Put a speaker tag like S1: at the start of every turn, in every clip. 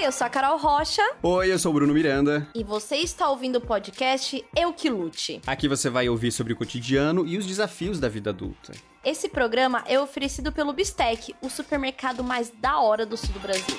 S1: Oi, eu sou a Carol Rocha.
S2: Oi, eu sou o Bruno Miranda.
S1: E você está ouvindo o podcast Eu Que Lute.
S2: Aqui você vai ouvir sobre o cotidiano e os desafios da vida adulta.
S1: Esse programa é oferecido pelo Bistec, o supermercado mais da hora do sul do Brasil.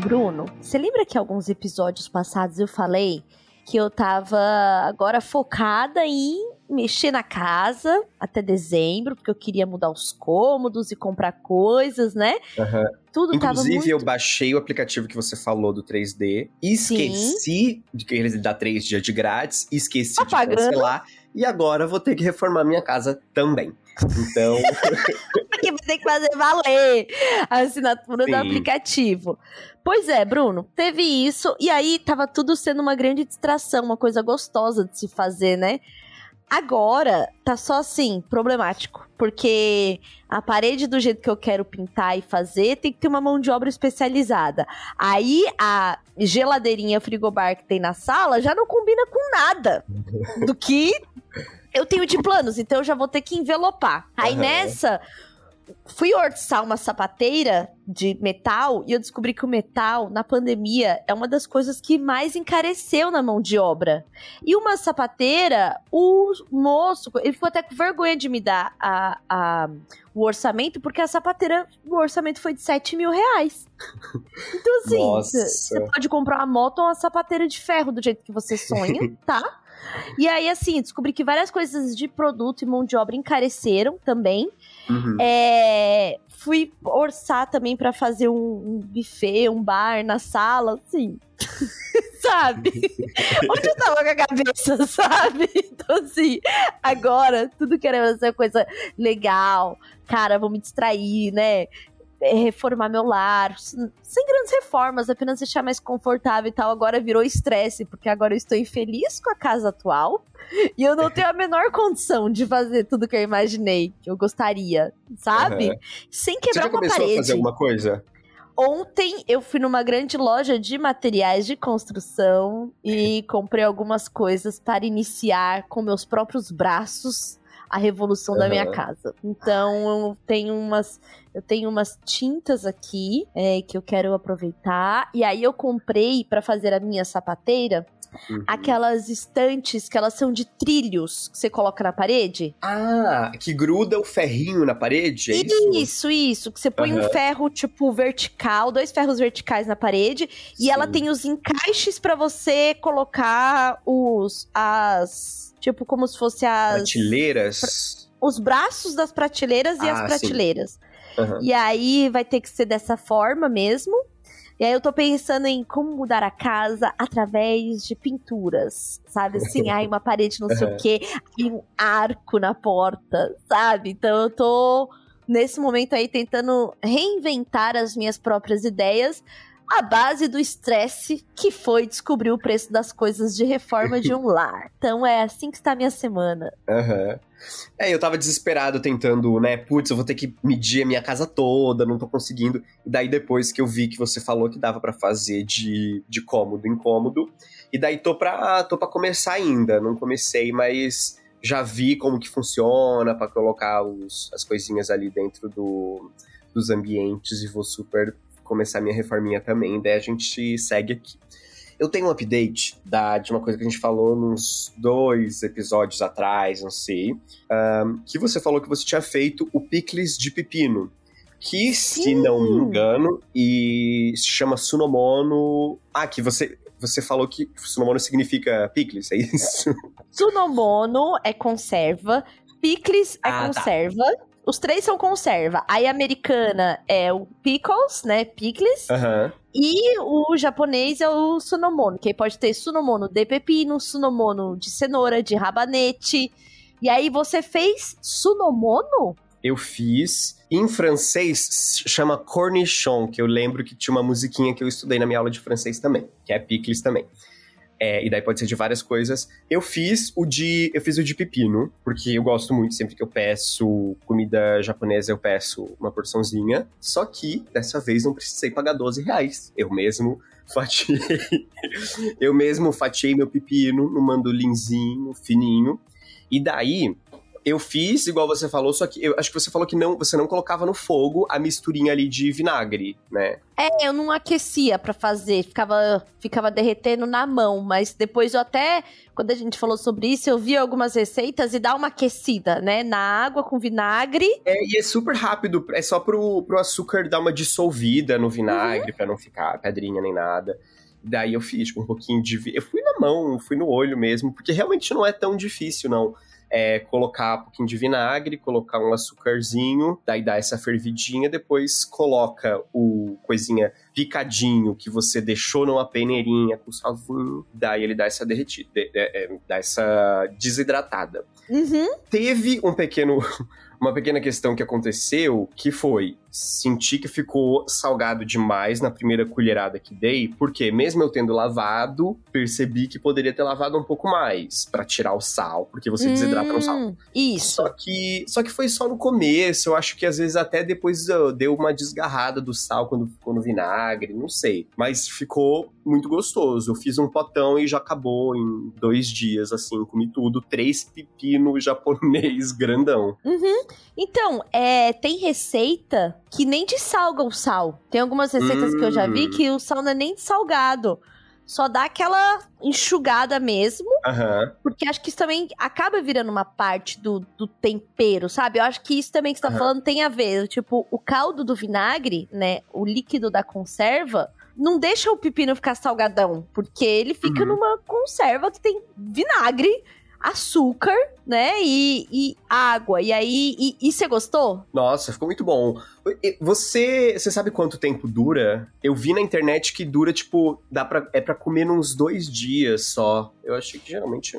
S1: Bruno, você lembra que alguns episódios passados eu falei que eu tava agora focada em mexer na casa até dezembro, porque eu queria mudar os cômodos e comprar coisas, né?
S3: Uhum.
S1: Tudo
S3: Inclusive,
S1: tava muito...
S3: eu baixei o aplicativo que você falou do 3D, esqueci Sim. de que ele dá três dias de grátis, esqueci
S1: tá
S3: de cancelar, e agora vou ter que reformar minha casa também. Então.
S1: Porque vai ter que fazer valer a assinatura
S3: Sim.
S1: do aplicativo. Pois é, Bruno, teve isso, e aí tava tudo sendo uma grande distração, uma coisa gostosa de se fazer, né? Agora tá só assim, problemático. Porque a parede do jeito que eu quero pintar e fazer tem que ter uma mão de obra especializada. Aí a geladeirinha frigobar que tem na sala já não combina com nada do que eu tenho de planos, então eu já vou ter que envelopar. Aí
S3: Aham.
S1: nessa, fui orçar uma sapateira de metal e eu descobri que o metal, na pandemia, é uma das coisas que mais encareceu na mão de obra. E uma sapateira, o moço, ele ficou até com vergonha de me dar a, a- o orçamento, porque a sapateira, o orçamento foi de 7 mil reais. Então, assim,
S3: Nossa.
S1: você pode comprar uma moto ou uma sapateira de ferro do jeito que você sonha, tá? E aí, assim, descobri que várias coisas de produto e mão de obra encareceram também.
S3: Uhum.
S1: É, fui orçar também pra fazer um, um buffet, um bar na sala, assim. sabe? Onde eu tava com a cabeça, sabe? Então, assim, agora, tudo querendo ser coisa legal. Cara, vou me distrair, né? É, Reformar meu lar, sem grandes reformas, apenas deixar mais confortável e tal. Agora virou estresse, porque agora eu estou infeliz com a casa atual e eu não tenho a menor condição de fazer tudo que eu imaginei que eu gostaria, sabe?
S3: Aham.
S1: Sem
S3: Você
S1: quebrar
S3: já
S1: uma parede.
S3: a fazer alguma coisa?
S1: Ontem eu fui numa grande loja de materiais de construção e comprei algumas coisas para iniciar com meus próprios braços a revolução da minha casa. Então eu tenho umas eu tenho umas tintas aqui é, que eu quero aproveitar e aí eu comprei para fazer a minha sapateira
S3: Uhum.
S1: aquelas estantes que elas são de trilhos que você coloca na parede.
S3: Ah, que gruda o ferrinho na parede, é isso?
S1: Isso, isso. Que você põe um
S3: Aham.
S1: ferro, tipo, vertical, dois ferros verticais na parede. E ela
S3: Sim.
S1: tem os encaixes pra você colocar os. as. Tipo, como se fosse as.
S3: Prateleiras.
S1: Os braços das prateleiras e
S3: Ah,
S1: as
S3: sim. Aham.
S1: E aí vai ter que ser dessa forma mesmo. E aí eu tô pensando em como mudar a casa através de pinturas, sabe? Assim, ai, uma parede não sei o quê, e um arco na porta, sabe? Então eu tô nesse momento aí tentando reinventar as minhas próprias ideias à base do estresse que foi descobrir o preço das coisas de reforma de um lar. Então é assim que está a minha semana.
S3: Aham. É, eu tava desesperado tentando, né? Putz, eu vou ter que medir a minha casa toda, não tô conseguindo. E daí depois que eu vi que você falou que dava pra fazer de, de cômodo em cômodo. E daí tô pra, tô pra começar ainda. Não comecei, mas já vi como que funciona pra colocar os, as coisinhas ali dentro do, dos ambientes e vou super começar minha reforminha também. Daí a gente segue aqui. Eu tenho um update da, de uma coisa que a gente falou nos dois episódios atrás, não sei. ahn, que você falou que você tinha feito o picles de pepino. Que, se
S1: Sim.
S3: não me engano, e se chama Sunomono. Ah, que você, você falou que Sunomono significa picles, é isso?
S1: Sunomono é conserva, picles é
S3: Ah, tá.
S1: Os três são conserva. Aí a americana é o pickles, né? Picles.
S3: Aham.
S1: E o japonês é o sunomono, que aí pode ter sunomono de pepino, sunomono de cenoura, de rabanete. E aí você fez sunomono?
S3: Eu fiz. Em francês, chama cornichon, que eu lembro que tinha uma musiquinha que eu estudei na minha aula de francês também, que é picles também. É, e daí pode ser de várias coisas. Eu fiz o de. Eu fiz o de pepino, porque eu gosto muito, sempre que eu peço comida japonesa, eu peço uma porçãozinha. Só que dessa vez não precisei pagar 12 reais. Eu mesmo fatiei. eu mesmo fatiei meu pepino no mandolinzinho fininho. E daí, eu fiz igual você falou, só que eu acho que você falou que não, você não colocava no fogo a misturinha ali de vinagre, né?
S1: É, eu não aquecia para fazer, ficava, ficava derretendo na mão, mas depois eu até, quando a gente falou sobre isso, eu vi algumas receitas e dá uma aquecida, né, na água com vinagre.
S3: É, e é super rápido, é só pro, pro açúcar dar uma dissolvida no vinagre, uhum. para não ficar pedrinha nem nada. Daí eu fiz tipo, um pouquinho de. Eu fui na mão, fui no olho mesmo, porque realmente não é tão difícil, não é colocar um pouquinho de vinagre, colocar um açúcarzinho, daí dá essa fervidinha, depois coloca o coisinha picadinho que você deixou numa peneirinha com salzinho, daí ele dá essa derretida, é, dá essa desidratada.
S1: Uhum.
S3: Teve um pequeno uma pequena questão que aconteceu, que foi, senti que ficou salgado demais na primeira colherada que dei, porque mesmo eu tendo lavado, percebi que poderia ter lavado um pouco mais para tirar o sal, porque você hum, desidrata no sal.
S1: Isso.
S3: Só que, só que foi só no começo, eu acho que às vezes até depois deu uma desgarrada do sal quando ficou no vinagre, não sei. Mas ficou muito gostoso. Eu fiz um potão e já acabou em dois dias, assim, comi tudo. Três pepino japonês grandão.
S1: Uhum. Então, é, tem receita que nem te salga o sal. Tem algumas receitas hum. que eu já vi hum. que o sal não é nem salgado. Só dá aquela enxugada mesmo.
S3: Uhum.
S1: Porque acho que isso também acaba virando uma parte do, do tempero, sabe? Eu acho que isso também que você tá uhum. falando tem a ver. Tipo, o caldo do vinagre, né? O líquido da conserva não deixa o pepino ficar salgadão, porque ele fica uhum. numa conserva que tem vinagre, açúcar, né? E, e água. E aí, e, e você gostou?
S3: Nossa, ficou muito bom. Você, você sabe quanto tempo dura? Eu vi na internet que dura, tipo, dá pra, é para comer uns dois dias só. Eu achei que geralmente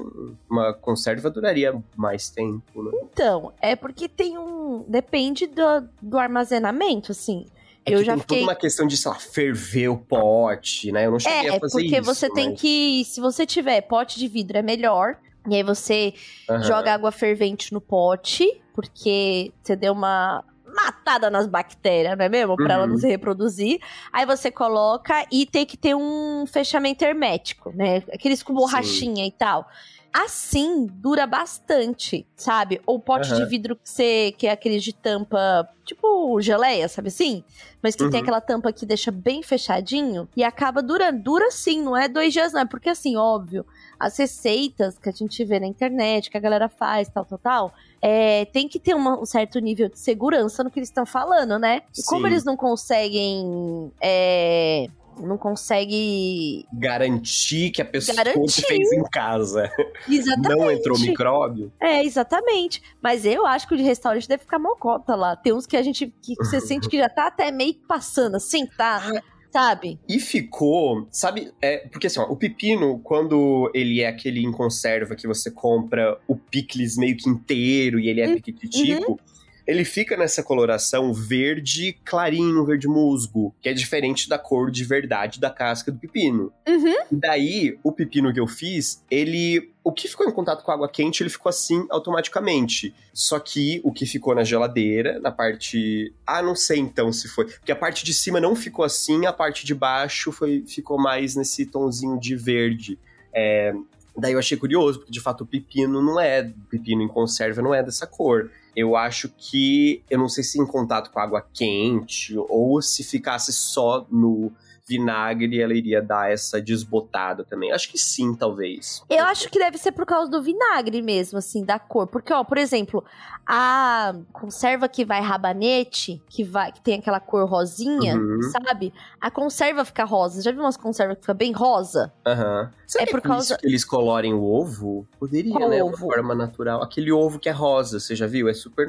S3: uma conserva duraria mais tempo, né?
S1: Então, é porque tem um. Depende do, do armazenamento, assim.
S3: É eu já tem fiquei... toda uma questão de, sei lá, ferver o pote, né? Eu não cheguei é, a fazer
S1: porque
S3: isso.
S1: você
S3: mas...
S1: tem que. Se você tiver pote de vidro, é melhor. E aí você uhum. joga água fervente no pote, porque você deu uma matada nas bactérias, não é mesmo? Pra uhum. ela não uhum. se reproduzir. Aí você coloca e tem que ter um fechamento hermético, né? Aqueles com borrachinha Sim. e tal assim dura bastante, sabe? Ou pote uhum. de vidro que você que é aquele de tampa, tipo geleia, sabe assim? Mas que uhum. tem aquela tampa que deixa bem fechadinho e acaba durando. Dura sim, não é dois dias, não. É porque assim, óbvio, as receitas que a gente vê na internet, que a galera faz, tal, tal, tal, é, tem que ter uma, um certo nível de segurança no que eles estão falando, né? E sim. como eles não conseguem. É, não consegue
S3: garantir que a pessoa garantir. fez em casa.
S1: Exatamente.
S3: Não entrou micróbio.
S1: É, exatamente. Mas eu acho que o de restaurante deve ficar mocota lá. Tem uns que a gente que você sente que já tá até meio passando assim, tá? Sabe?
S3: E ficou, sabe, é, porque assim, ó, o pepino, quando ele é aquele em conserva que você compra o picles meio que inteiro e ele é uhum. tipo, ele fica nessa coloração verde clarinho, verde musgo, que é diferente da cor de verdade da casca do pepino.
S1: Uhum.
S3: Daí, o pepino que eu fiz, ele. O que ficou em contato com água quente, ele ficou assim automaticamente. Só que o que ficou na geladeira, na parte. Ah, não sei então se foi. Porque a parte de cima não ficou assim, a parte de baixo foi, ficou mais nesse tonzinho de verde. É, Daí eu achei curioso, porque de fato o pepino não é, pepino em conserva não é dessa cor. Eu acho que, eu não sei se em contato com água quente ou se ficasse só no vinagre, ela iria dar essa desbotada também. Acho que sim, talvez.
S1: Eu acho que deve ser por causa do vinagre mesmo, assim, da cor. Porque, ó, por exemplo, a conserva que vai rabanete, que vai que tem aquela cor rosinha, uhum. sabe? A conserva fica rosa. Já viu umas conservas que fica bem rosa?
S3: Aham. Uhum. é por causa que eles colorem o ovo? Poderia, Qual né? Ovo? Uma forma natural. Aquele ovo que é rosa, você já viu? É super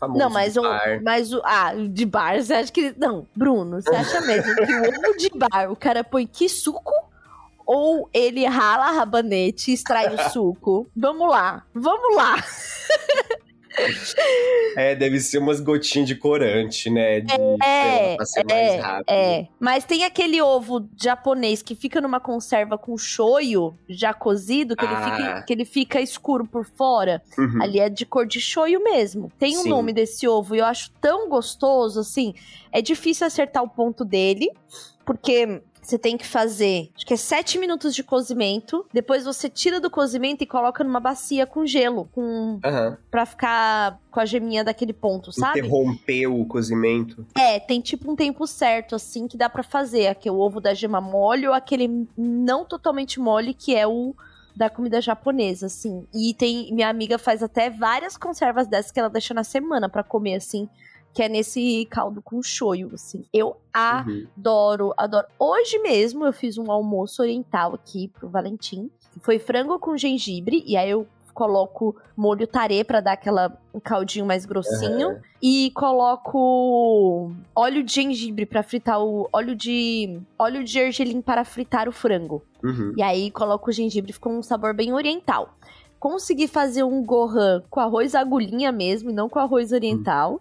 S3: famoso.
S1: Não, mas o, mas o. Ah, de bar, você acha que. Não, Bruno, você acha mesmo que o ovo de bar, o cara põe que suco? Ou ele rala a rabanete e extrai o suco? Vamos lá, vamos lá.
S3: É, deve ser umas gotinhas de corante, né? De,
S1: é, pra ser é, mais rápido. É. Mas tem aquele ovo japonês que fica numa conserva com shoyu já cozido, que, ah. ele, fica, que ele fica escuro por fora. Uhum. Ali é de cor de shoyu mesmo. Tem o um nome desse ovo e eu acho tão gostoso, assim. É difícil acertar o ponto dele, porque Você tem que fazer, acho que é 7 minutos de cozimento. Depois você tira do cozimento e coloca numa bacia com gelo, com
S3: Aham.
S1: para ficar com a geminha daquele ponto, sabe?
S3: Interrompeu o cozimento.
S1: É, tem tipo um tempo certo, assim, que dá pra fazer. Aqui, o ovo da gema mole ou aquele não totalmente mole, que é o da comida japonesa, assim. E tem. Minha amiga faz até várias conservas dessas que ela deixa na semana pra comer, assim. Que é nesse caldo com shoyu, assim. Eu
S3: Uhum.
S1: adoro, adoro. Hoje mesmo eu fiz um almoço oriental aqui pro Valentim. Foi frango com gengibre, e aí eu coloco molho tarê pra dar aquela um caldinho mais grossinho.
S3: Aham.
S1: E coloco óleo de gengibre pra fritar o. óleo de. óleo de gergelim para fritar o frango.
S3: Uhum.
S1: E aí coloco o gengibre, ficou um sabor bem oriental. Consegui fazer um gohan com arroz agulhinha mesmo, e não com arroz oriental.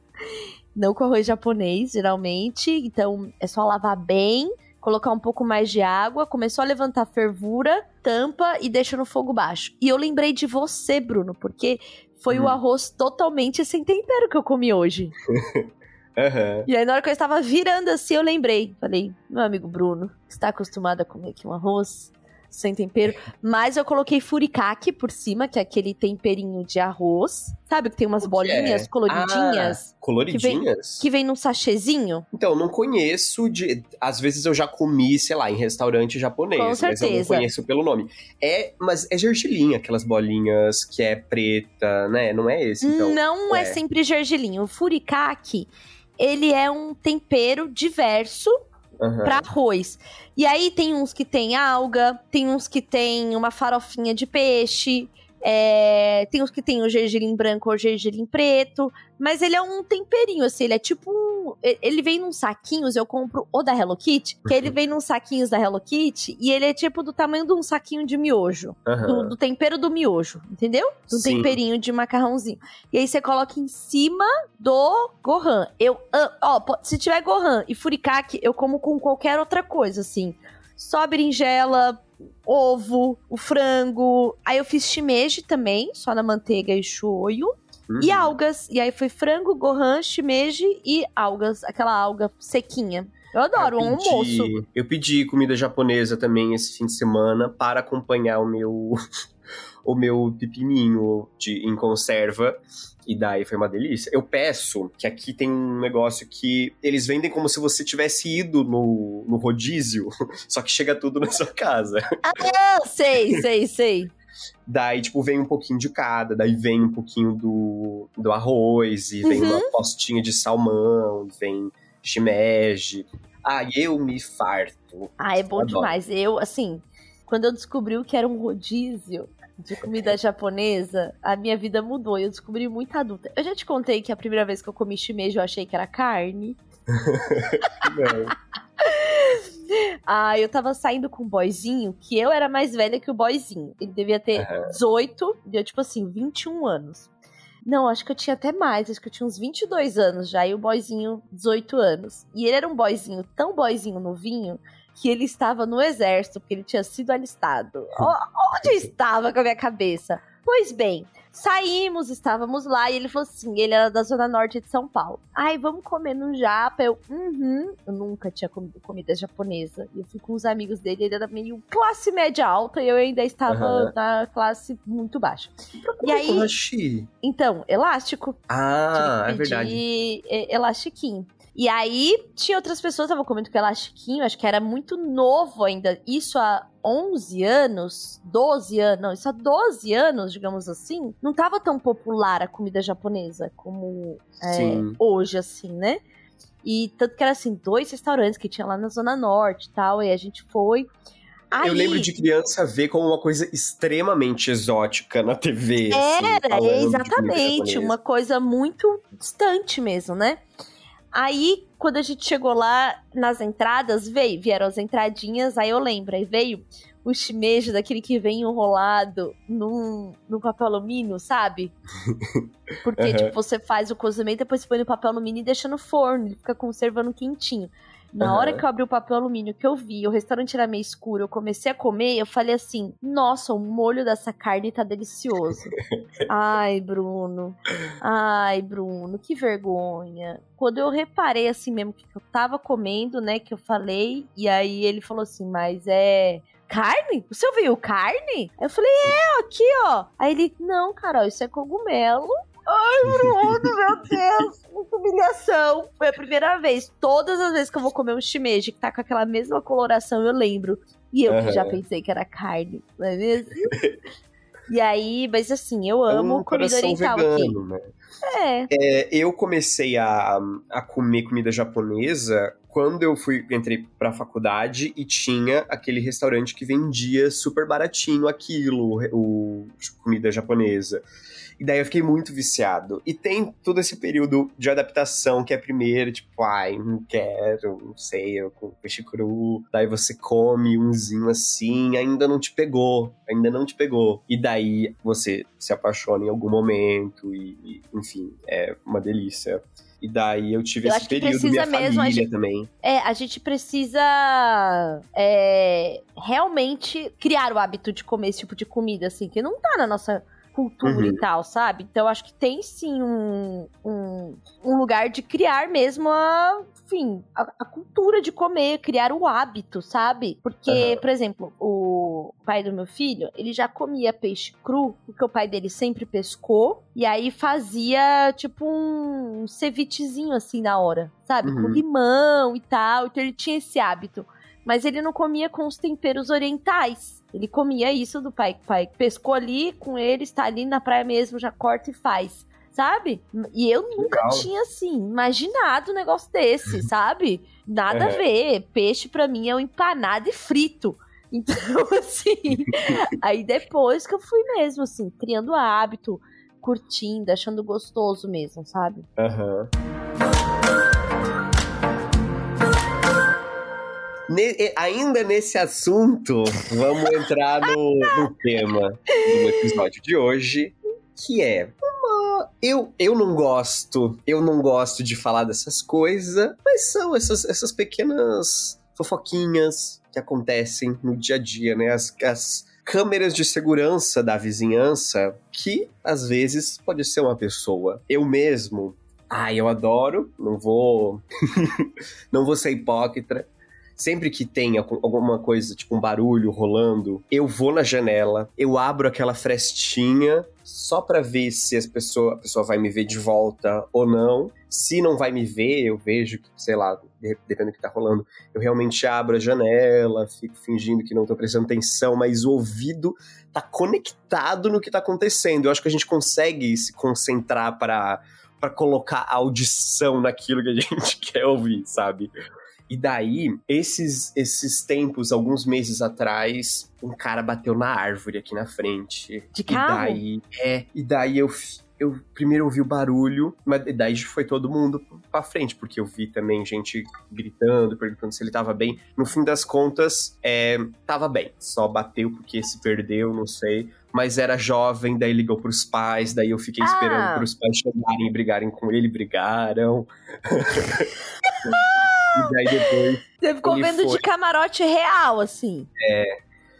S1: Não com arroz japonês, geralmente. Então é só lavar bem, colocar um pouco mais de água. Começou a levantar fervura, tampa e deixa no fogo baixo. E eu lembrei de você, Bruno, porque foi
S3: Hum.
S1: o arroz totalmente sem tempero que eu comi hoje.
S3: Aham.
S1: E aí, na hora que eu estava virando assim, eu lembrei. Falei, meu amigo Bruno, está acostumado a comer aqui um arroz sem tempero. Mas eu coloquei furikake por cima, que é aquele temperinho de arroz. Sabe que tem umas
S3: O que
S1: bolinhas
S3: é?
S1: coloridinhas?
S3: Ah, coloridinhas?
S1: Que vem num sachêzinho?
S3: Então, não conheço de. Às vezes eu já comi, sei lá, em restaurante japonês,
S1: Com
S3: mas eu não
S1: certeza.
S3: conheço pelo nome. É, mas é gergelim, aquelas bolinhas que é preta, né? Não é esse, então.
S1: Não é.
S3: é.
S1: sempre gergelim. O furikake, ele é um tempero diverso
S3: Aham.
S1: pra arroz. E aí tem uns que tem alga, tem uns que tem uma farofinha de peixe, é, tem uns que tem o gergelim branco ou gergelim preto, mas ele é um temperinho, assim, ele é tipo um... Ele vem num saquinhos, eu compro o da Hello Kitty, que ele vem num saquinhos da Hello Kitty, e ele é tipo do tamanho de um saquinho de miojo, do,
S3: Aham.
S1: do tempero do miojo, entendeu? Do
S3: Sim.
S1: temperinho de macarrãozinho. E aí você coloca em cima do gohan. Eu, ó, se tiver gohan e furikake, eu como com qualquer outra coisa, assim. Só berinjela, ovo, o frango. Aí eu fiz shimeji também, só na manteiga e shoyu.
S3: Uhum.
S1: E algas. E aí foi frango, gohan, shimeji e algas. Aquela alga sequinha. Eu adoro,
S3: eu
S1: um
S3: pedi,
S1: almoço.
S3: Eu pedi comida japonesa também esse fim de semana para acompanhar o meu o meu pepininho de, em conserva. E daí foi uma delícia. Eu peço que aqui tem um negócio que eles vendem como se você tivesse ido no, no rodízio, só que chega tudo na sua casa.
S1: Ah, sei, sei, sei.
S3: Daí, tipo, vem um pouquinho de cada, daí vem um pouquinho do, do arroz, e vem
S1: Uhum.
S3: uma postinha de salmão, vem shimeji. Ah, eu me farto.
S1: Ah, é bom
S3: Adoro.
S1: demais. Eu, assim, quando eu descobri o que era um rodízio de comida japonesa, a minha vida mudou. Eu descobri muito adulta. Eu já te contei que a primeira vez que eu comi shimeji eu achei que era carne.
S3: Não.
S1: Ah, eu tava saindo com um boyzinho, que eu era mais velha que o boyzinho. Ele devia ter
S3: Aham.
S1: 18, deu tipo assim, 21 anos. Não, acho que eu tinha até mais, acho que eu tinha uns 22 anos já, e o boyzinho 18 anos. E ele era um boyzinho, tão boyzinho novinho, que ele estava no exército, porque ele tinha sido alistado. O- Onde eu estava com a minha cabeça? Pois bem, saímos, estávamos lá, e ele falou assim: ele era da zona norte de São Paulo. Ai, vamos comer no japa. Eu, uhum. Eu nunca tinha comido comida japonesa. E eu fui com os amigos dele, ele era meio classe média alta, e eu ainda estava
S3: Aham.
S1: na classe muito baixa. E aí-? Então, elástico.
S3: Ah, é verdade.
S1: é, elastiquinho. E aí, tinha outras pessoas que estavam comendo com elastiquinho, acho que era muito novo ainda. Isso há 11 anos, 12 anos, não, isso há 12 anos, digamos assim, não tava tão popular a comida japonesa como é, hoje, assim, né? E tanto que era assim, dois restaurantes que tinha lá na Zona Norte e tal, e a gente foi. Aí,
S3: Eu lembro de criança ver como uma coisa extremamente exótica na TV. assim,
S1: Era,
S3: comida
S1: exatamente. Uma coisa muito distante mesmo, né? Aí, quando a gente chegou lá nas entradas, veio, vieram as entradinhas, aí eu lembro, aí veio o o shimeji daquele que vem enrolado num, num papel alumínio, sabe? Porque,
S3: Uhum.
S1: tipo, você faz o cozimento, depois você põe no papel alumínio e deixa no forno, ele fica conservando quentinho. Na
S3: Aham.
S1: hora que eu abri o papel alumínio, que eu vi, o restaurante era meio escuro, eu comecei a comer, eu falei assim: nossa, o molho dessa carne tá delicioso. Ai, Bruno. Ai, Bruno, que vergonha. Quando eu reparei assim mesmo que eu tava comendo, né, que eu falei, e aí ele falou assim: mas é. Carne? O senhor viu carne? Aí eu falei, é, aqui, ó. Aí ele, não, Carol, isso é cogumelo. Ai, Bruno, meu Deus, muita humilhação. Foi a primeira vez. Todas as vezes que eu vou comer um shimeji que tá com aquela mesma coloração, eu lembro. E eu que
S3: Aham.
S1: já pensei que era carne, não é mesmo? E aí, mas assim, eu
S3: É
S1: amo
S3: um
S1: comida oriental
S3: vegano, né?
S1: aqui. É.
S3: É, eu comecei a, a comer comida japonesa quando eu fui entrei pra faculdade e tinha aquele restaurante que vendia super baratinho aquilo, o, comida japonesa. E daí eu fiquei muito viciado. E tem todo esse período de adaptação que é primeiro, tipo, ai, não quero, não sei, eu com peixe cru. Daí você come umzinho assim, ainda não te pegou, ainda não te pegou. E daí você se apaixona em algum momento e, e, enfim, é uma delícia. E daí eu tive
S1: Eu
S3: esse período, minha
S1: mesmo,
S3: família
S1: gente-
S3: também.
S1: É, a gente precisa é, realmente criar o hábito de comer esse tipo de comida, assim, que não tá na nossa cultura
S3: Uhum.
S1: e tal, sabe? Então acho que tem sim um, um, um lugar de criar mesmo a, enfim, a, a cultura de comer, criar o hábito, sabe? Porque,
S3: Aham.
S1: por exemplo, o pai do meu filho, ele já comia peixe cru, porque o pai dele sempre pescou, e aí fazia tipo um cevichezinho assim na hora, sabe? Com
S3: Uhum.
S1: limão e tal, então ele tinha esse hábito. Mas ele não comia com os temperos orientais. Ele comia isso do pai. Pai pescou ali com ele, está ali na praia mesmo, já corta e faz. Sabe? E eu nunca
S3: Legal.
S1: tinha, assim, imaginado um negócio desse, sabe? Nada a
S3: É.
S1: ver. Peixe, pra mim, é um empanado e frito. Então, assim. aí depois que eu fui mesmo, assim, criando hábito, curtindo, achando gostoso mesmo, sabe?
S3: Aham. Ne- ainda nesse assunto, vamos entrar no, no tema do episódio de hoje, que é eu, eu não gosto, eu não gosto de falar dessas coisas, mas são essas, essas pequenas fofoquinhas que acontecem no dia a dia, né? As, as câmeras de segurança da vizinhança, que às vezes pode ser uma pessoa. Eu mesmo, ai, eu adoro, não vou não vou ser hipócrita. Sempre que algum- alguma coisa, tipo um barulho rolando, eu vou na janela, eu abro aquela frestinha só pra ver se as pessoa, a pessoa vai me ver de volta ou não. Se não vai me ver, eu vejo que, sei lá, de- dependendo do que tá rolando, eu realmente abro a janela, fico fingindo que não tô prestando atenção, mas o ouvido tá conectado no que tá acontecendo. Eu acho que a gente consegue se concentrar para para colocar audição naquilo que a gente quer ouvir, sabe? E daí, esses, esses tempos, alguns meses atrás, um cara bateu na árvore aqui na frente.
S1: De
S3: E
S1: carro?
S3: daí, é, e daí eu, eu primeiro ouvi o barulho, mas daí foi todo mundo pra frente, porque eu vi também gente gritando, perguntando se ele tava bem. No fim das contas, é, tava bem. Só bateu porque se perdeu, não sei. Mas era jovem, daí ligou pros pais, daí eu fiquei
S1: Ah.
S3: esperando pros pais chegarem e brigarem com ele, brigaram. e daí depois
S1: Você ficou vendo
S3: foi.
S1: de camarote real, assim.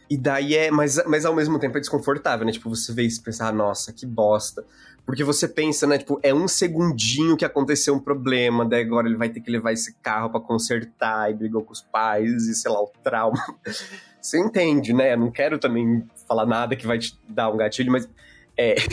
S3: E daí é. Mas, mas ao mesmo tempo é desconfortável, né? Tipo, você vê isso e pensa, ah, nossa, que bosta. Porque você pensa, né? Tipo, é um segundinho que aconteceu um problema, daí agora ele vai ter que levar esse carro pra consertar e brigou com os pais e sei lá, o trauma. Você entende, né? Eu não quero também falar nada que vai te dar um gatilho, mas. É.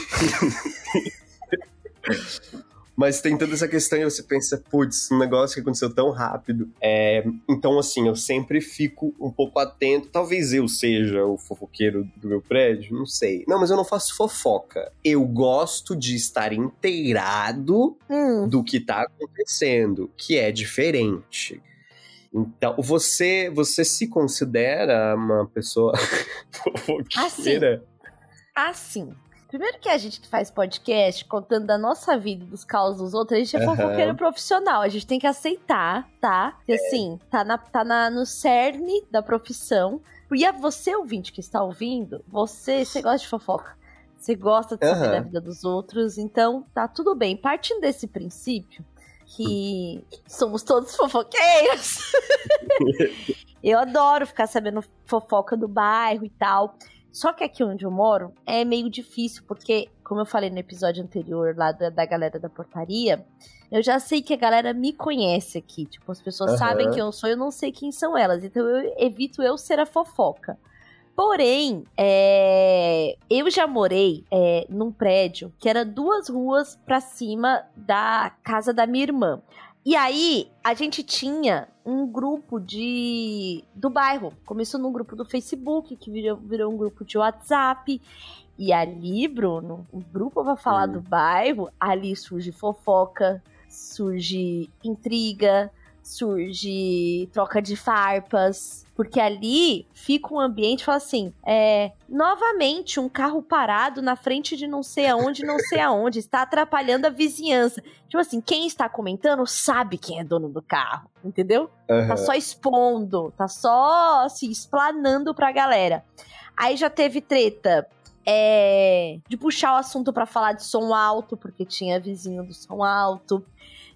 S3: Mas tem toda essa questão e você pensa, putz, um negócio que aconteceu tão rápido. É, então, assim, eu sempre fico um pouco atento. Talvez eu seja o fofoqueiro do meu prédio, não sei. Não, mas eu não faço fofoca. Eu gosto de estar inteirado
S1: Hum,
S3: do que tá acontecendo, que é diferente. Então, você, você se considera uma pessoa fofoqueira?
S1: assim. Primeiro que a gente que faz podcast contando da nossa vida e dos caos dos outros, a gente é
S3: Aham.
S1: fofoqueiro profissional. A gente tem que aceitar, tá? E assim, tá, na, tá na, no cerne da profissão. E a você, ouvinte, que está ouvindo, você, você gosta de fofoca. Você gosta de saber
S3: Aham.
S1: da vida dos outros, então tá tudo bem. Partindo desse princípio, que somos todos fofoqueiros. eu adoro ficar sabendo fofoca do bairro e tal. Só que aqui onde eu moro é meio difícil, porque, como eu falei no episódio anterior lá da, da galera da portaria, eu já sei que a galera me conhece aqui. Tipo, as pessoas
S3: Aham.
S1: sabem quem eu sou, eu não sei quem são elas. Então eu evito eu ser a fofoca. Porém, é, eu já morei é, num prédio que era duas ruas pra cima da casa da minha irmã. E aí, a gente tinha um grupo de do bairro. Começou num grupo do Facebook, que virou, virou um grupo de WhatsApp. E ali, Bruno, o grupo vai falar
S3: Hum.
S1: do bairro, ali surge fofoca, surge intriga, surge troca de farpas. Porque ali fica um ambiente, fala assim, é, novamente um carro parado na frente de não sei aonde, não sei aonde, está atrapalhando a vizinhança. Tipo assim, quem está comentando sabe quem é dono do carro, entendeu?
S3: Aham.
S1: Tá só expondo, tá só assim, explanando pra galera. Aí já teve treta é, de puxar o assunto pra falar de som alto, porque tinha vizinho do som alto.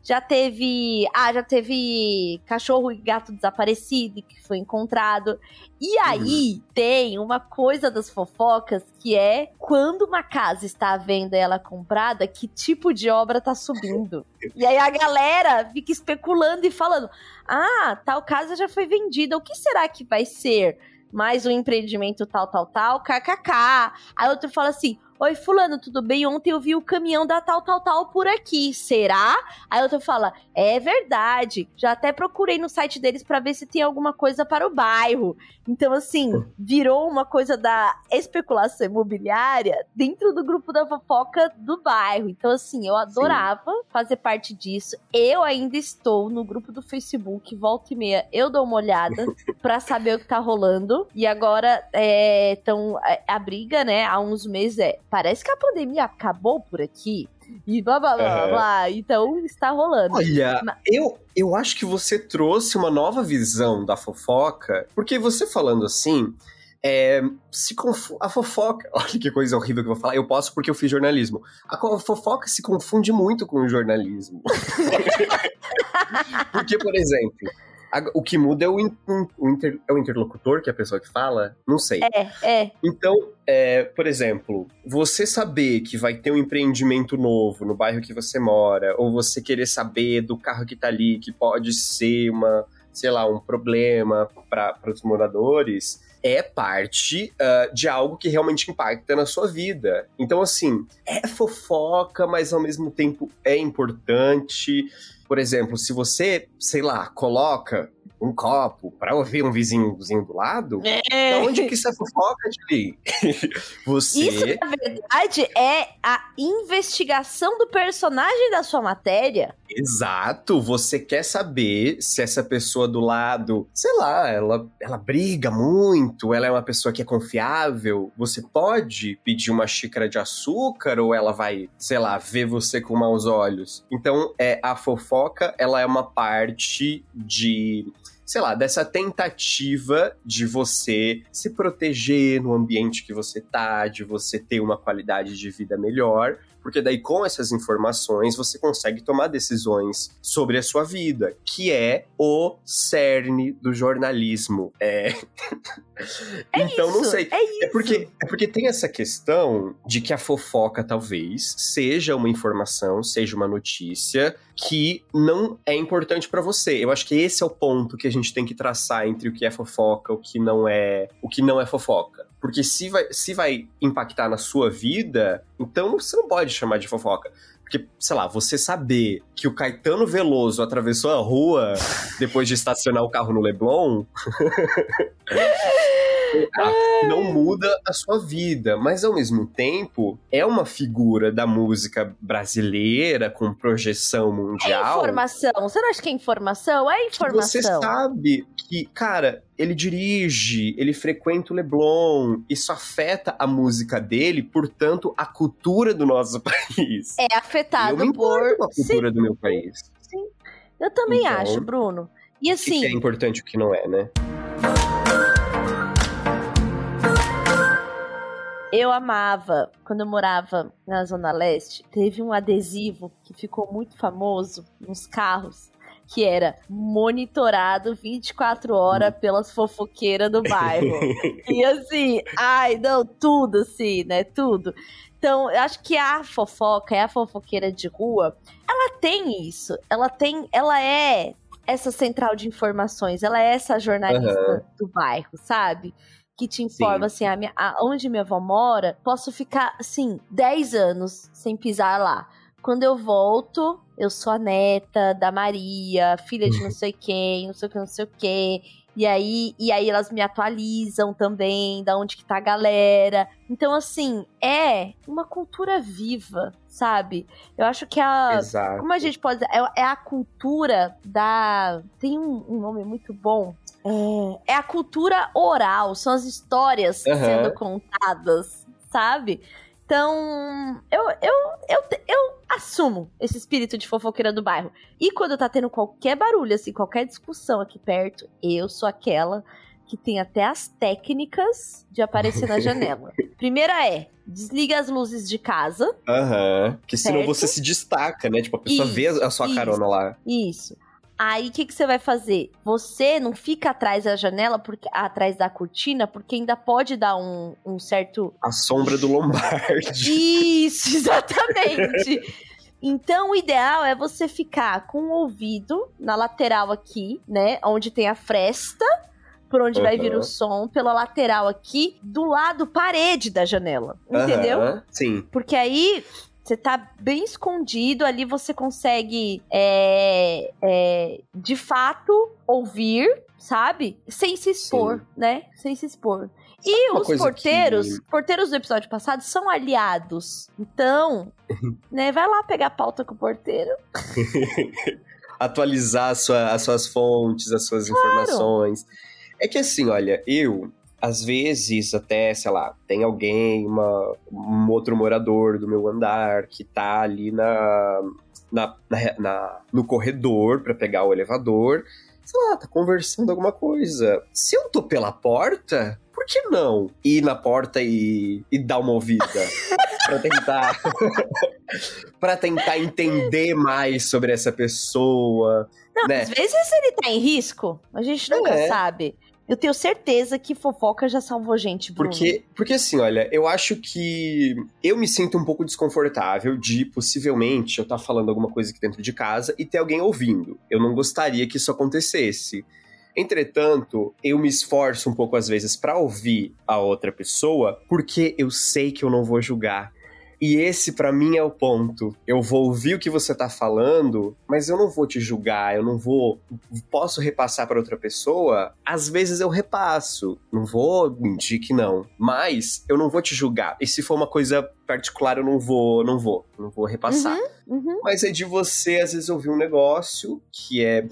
S1: Já teve. Ah, já teve cachorro e gato desaparecido que foi encontrado. E aí tem uma coisa das fofocas que é quando uma casa está à venda e ela é comprada, que tipo de obra tá subindo. e aí a galera fica especulando e falando: ah, tal casa já foi vendida, o que será que vai ser? Mais um empreendimento tal, tal, tal, kkk. Aí outro fala assim: Oi, Fulano, tudo bem? Ontem eu vi o caminhão da tal, tal, tal por aqui. Será? Aí outro fala: É verdade. Já até procurei no site deles pra ver se tem alguma coisa para o bairro. Então, assim, virou uma coisa da especulação imobiliária dentro do grupo da fofoca do bairro. Então, assim, eu adorava fazer parte disso. Eu ainda estou no grupo do Facebook, volta e meia, eu dou uma olhada pra saber o que tá rolando. E agora, é, então, a, a briga, né, há uns meses é, parece que a pandemia acabou por aqui. E blá blá blá blá,
S3: Aham.
S1: blá. Então, está rolando.
S3: Olha,
S1: Ma-
S3: eu, eu acho que você trouxe uma nova visão da fofoca, porque você falando assim, é, se confu- a fofoca. Olha que coisa horrível que eu vou falar. Eu posso porque eu fiz jornalismo. A fofoca se confunde muito com o jornalismo. porque, por exemplo, o que muda é o, in- o inter- é o interlocutor, que é a pessoa que fala? Não sei.
S1: É, é.
S3: Então, é, por exemplo, você saber que vai ter um empreendimento novo no bairro que você mora, ou você querer saber do carro que tá ali, que pode ser uma, sei lá, um problema para os moradores, é parte ah, de algo que realmente impacta na sua vida. Então, assim, é fofoca, mas ao mesmo tempo é importante. Por exemplo, se você, sei lá, coloca um copo para ouvir um vizinhozinho do lado,
S1: É.
S3: da onde que isso é fofoca, Julie? Você.
S1: Isso, na verdade, é a investigação do personagem da sua matéria.
S3: Exato. Você quer saber se essa pessoa do lado, sei lá, ela, ela briga muito, ela é uma pessoa que é confiável. Você pode pedir uma xícara de açúcar ou ela vai, sei lá, ver você com maus olhos. Então, é, a fofoca, ela é uma parte de sei lá, dessa tentativa de você se proteger no ambiente que você tá, de você ter uma qualidade de vida melhor, porque daí com essas informações você consegue tomar decisões sobre a sua vida, que é o cerne do jornalismo. É. então não
S1: Isso,
S3: sei.
S1: É isso.
S3: É porque, é porque tem essa questão de que a fofoca talvez seja uma informação, seja uma notícia que não é importante pra você. Eu acho que esse é o ponto que a gente tem que traçar entre o que é fofoca, o que não é, o que não é fofoca. Porque se vai, se vai impactar na sua vida, então você não pode chamar de fofoca. Porque, sei lá, você saber que o Caetano Veloso atravessou a rua depois de estacionar o carro no Leblon, a- não muda a sua vida, mas ao mesmo tempo é uma figura da música brasileira com projeção
S1: É
S3: mundial.
S1: informação. Você não acha que é informação? É
S3: que você
S1: informação.
S3: sabe que, cara, ele dirige, ele frequenta o Leblon, isso afeta a música dele, portanto, a cultura do nosso país.
S1: É
S3: eu
S1: afetado
S3: me importo
S1: por.
S3: com a cultura do meu país.
S1: Eu também
S3: Então,
S1: acho, Bruno. E
S3: O que
S1: assim,
S3: é importante e o que não é, né?
S1: Eu amava, quando eu morava na Zona Leste, teve um adesivo que ficou muito famoso nos carros, que era monitorado 24 horas pelas fofoqueiras do bairro. e assim, ai, não, tudo assim, né? Tudo. Então, eu acho que a fofoca, é a fofoqueira de rua, ela tem isso. Ela tem, ela é essa central de informações, ela é essa jornalista
S3: Aham.
S1: do bairro, sabe? Que te informa, assim, a minha, a- onde minha avó mora, posso ficar, assim, 10 anos sem pisar lá. Quando eu volto, eu sou a neta da Maria, filha de não sei quem, não sei o que, não sei o que. E aí, e aí elas me atualizam também, da onde que tá a galera. Então, assim, é uma cultura viva, sabe? Eu acho que a.
S3: Exato.
S1: Como a gente pode dizer? É, é a cultura da. Tem um, um nome muito bom. É, é a cultura oral, são as histórias
S3: Aham.
S1: sendo contadas, sabe? Então, eu, eu, eu, eu assumo esse espírito de fofoqueira do bairro. E quando tá tendo qualquer barulho, assim, qualquer discussão aqui perto, eu sou aquela que tem até as técnicas de aparecer na janela. Primeira é, desliga as luzes de casa.
S3: Aham. Que senão você se destaca, né? Tipo, a pessoa
S1: Isso,
S3: vê a sua
S1: isso.
S3: carona lá.
S1: Isso. Aí o que, que você vai fazer? Você não fica atrás da janela, porque atrás da cortina, porque ainda pode dar um, um certo.
S3: A sombra do Lombardi.
S1: Isso, exatamente. Então, o ideal é você ficar com o ouvido na lateral aqui, né? Onde tem a fresta, por onde vai vir o som, pela lateral aqui, do lado parede da janela. Entendeu?
S3: Aham, Sim.
S1: Porque aí você tá bem escondido, ali você consegue, é, é, de fato, ouvir, sabe? Sem se expor,
S3: Sim.
S1: né? Sem se expor. E
S3: uma
S1: os porteiros,
S3: que-
S1: porteiros do episódio passado são aliados. Então, né, vai lá pegar a pauta com o porteiro.
S3: atualizar a sua- as suas fontes, as suas informações. É que assim, olha, eu, às vezes, até, sei lá, tem alguém, uma, um outro morador do meu andar que tá ali na, na, na- na- no corredor pra pegar o elevador, sei lá, tá conversando alguma coisa. Se eu tô pela porta, por que não ir na porta e, e dar uma ouvida? pra tentar. pra tentar entender mais sobre essa pessoa.
S1: Não,
S3: Né?
S1: às vezes ele tá em risco. A gente nunca
S3: É.
S1: sabe. Eu tenho certeza que fofoca já salvou gente, Bruno.
S3: Porque, porque assim, olha, eu acho que eu me sinto um pouco desconfortável de possivelmente eu estar falando alguma coisa aqui dentro de casa e ter alguém ouvindo. Eu não gostaria que isso acontecesse. Entretanto, eu me esforço um pouco às vezes pra ouvir a outra pessoa, porque eu sei que eu não vou julgar. E esse pra mim é o ponto. Eu vou ouvir o que você tá falando, mas eu não vou te julgar, eu não vou posso repassar para outra pessoa? Às vezes eu repasso. Não vou mentir que não, mas eu não vou te julgar. E se for uma coisa particular, eu não vou, não vou, não vou repassar.
S1: Uhum.
S3: Mas é de você às vezes ouvir um negócio que é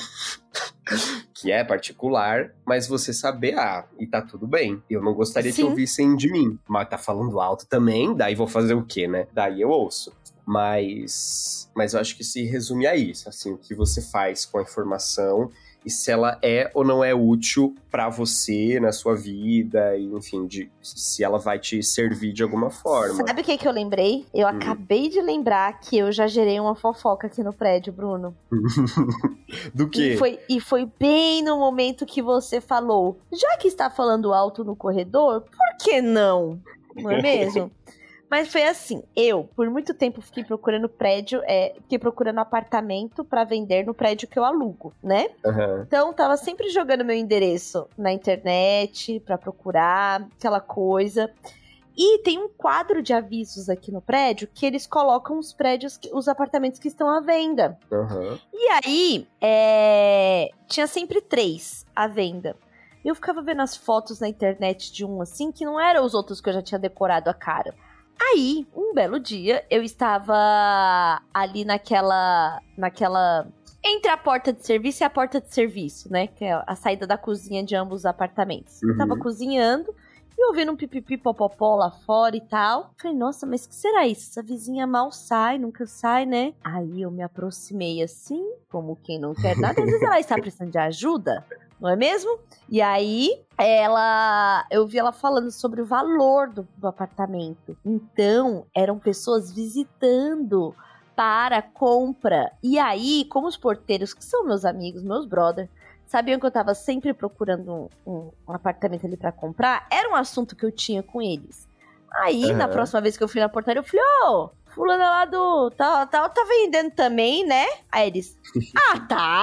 S3: que é particular, mas você saber, ah, e tá tudo bem. Eu não gostaria que
S1: Sim.
S3: ouvissem de mim, mas tá falando alto também, daí vou fazer o quê, né? Daí eu ouço. Mas mas eu acho que se resume a isso, assim, o que você faz com a informação e se ela é ou não é útil pra você na sua vida, e, enfim, de se ela vai te servir de alguma forma.
S1: Sabe o que, que eu lembrei? Eu
S3: Hum.
S1: acabei de lembrar que eu já gerei uma fofoca aqui no prédio, Bruno.
S3: Do quê?
S1: E foi, e foi bem no momento que você falou: já que está falando alto no corredor, por que não? Não é mesmo? Mas foi assim, eu, por muito tempo, fiquei procurando prédio, é, fiquei procurando apartamento pra vender no prédio que eu alugo, né?
S3: Aham.
S1: Então, tava sempre jogando meu endereço na internet pra procurar aquela coisa. E tem um quadro de avisos aqui no prédio que eles colocam os prédios, que- os apartamentos que estão à venda.
S3: Aham.
S1: E aí, é, tinha sempre três à venda. Eu ficava vendo as fotos na internet de um assim, que não eram os outros que eu já tinha decorado a cara. Aí, um belo dia, eu estava ali naquela. naquela. Entre a porta de serviço e a porta de serviço, né? Que é a saída da cozinha de ambos os apartamentos. Eu tava
S3: Uhum.
S1: cozinhando e ouvindo um pipipi popopó lá fora e tal. Falei, nossa, mas o que será isso? Essa vizinha mal sai, nunca sai, né? Aí eu me aproximei assim, como quem não quer nada. Às vezes ela está precisando de ajuda, não é mesmo? E aí, ela. Eu vi ela falando sobre o valor do, do apartamento. Então, eram pessoas visitando para compra. E aí, como os porteiros, que são meus amigos, meus brothers, sabiam que eu tava sempre procurando um, um- um apartamento ali pra comprar, era um assunto que eu tinha com eles. Aí, na
S3: Aham.
S1: próxima vez que eu fui na portaria, eu falei, ô, fulana lá do. Tá, tá, tá vendendo também, né? Aí eles, ah, tá?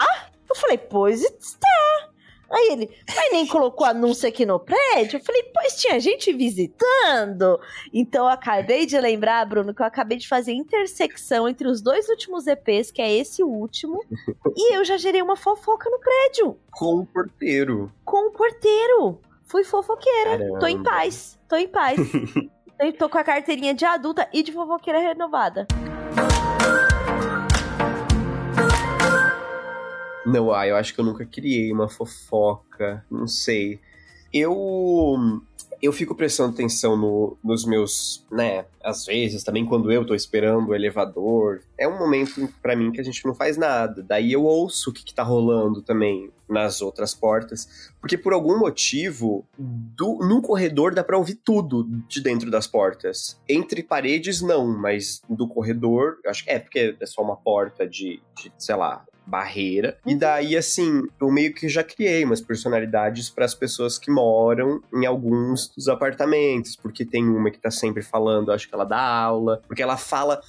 S1: Eu falei, pois está. Aí ele, mas nem colocou anúncio aqui no prédio? Eu falei, pois tinha gente visitando. Então eu acabei de lembrar, Bruno, que eu acabei de fazer intersecção entre os dois últimos EPs, que é esse último, e eu já gerei uma fofoca no prédio
S3: Com o porteiro.
S1: com o porteiro. Fui fofoqueira.
S3: Caramba.
S1: Tô em paz. Tô em paz. Eu tô com a carteirinha de adulta e de fofoqueira renovada.
S3: Não, ah, eu acho que eu nunca criei uma fofoca, não sei. Eu eu fico prestando atenção no- nos meus, né, às vezes, também quando eu tô esperando o elevador. É um momento pra mim que a gente não faz nada. Daí eu ouço o que, que tá rolando também nas outras portas, porque por algum motivo, do, num corredor dá pra ouvir tudo de dentro das portas. Entre paredes não, mas do corredor, acho que é porque é só uma porta de, de sei lá, barreira. E daí, assim, eu meio que já criei umas personalidades para as pessoas que moram em alguns dos apartamentos, porque tem uma que tá sempre falando, acho que ela dá aula, porque ela fala.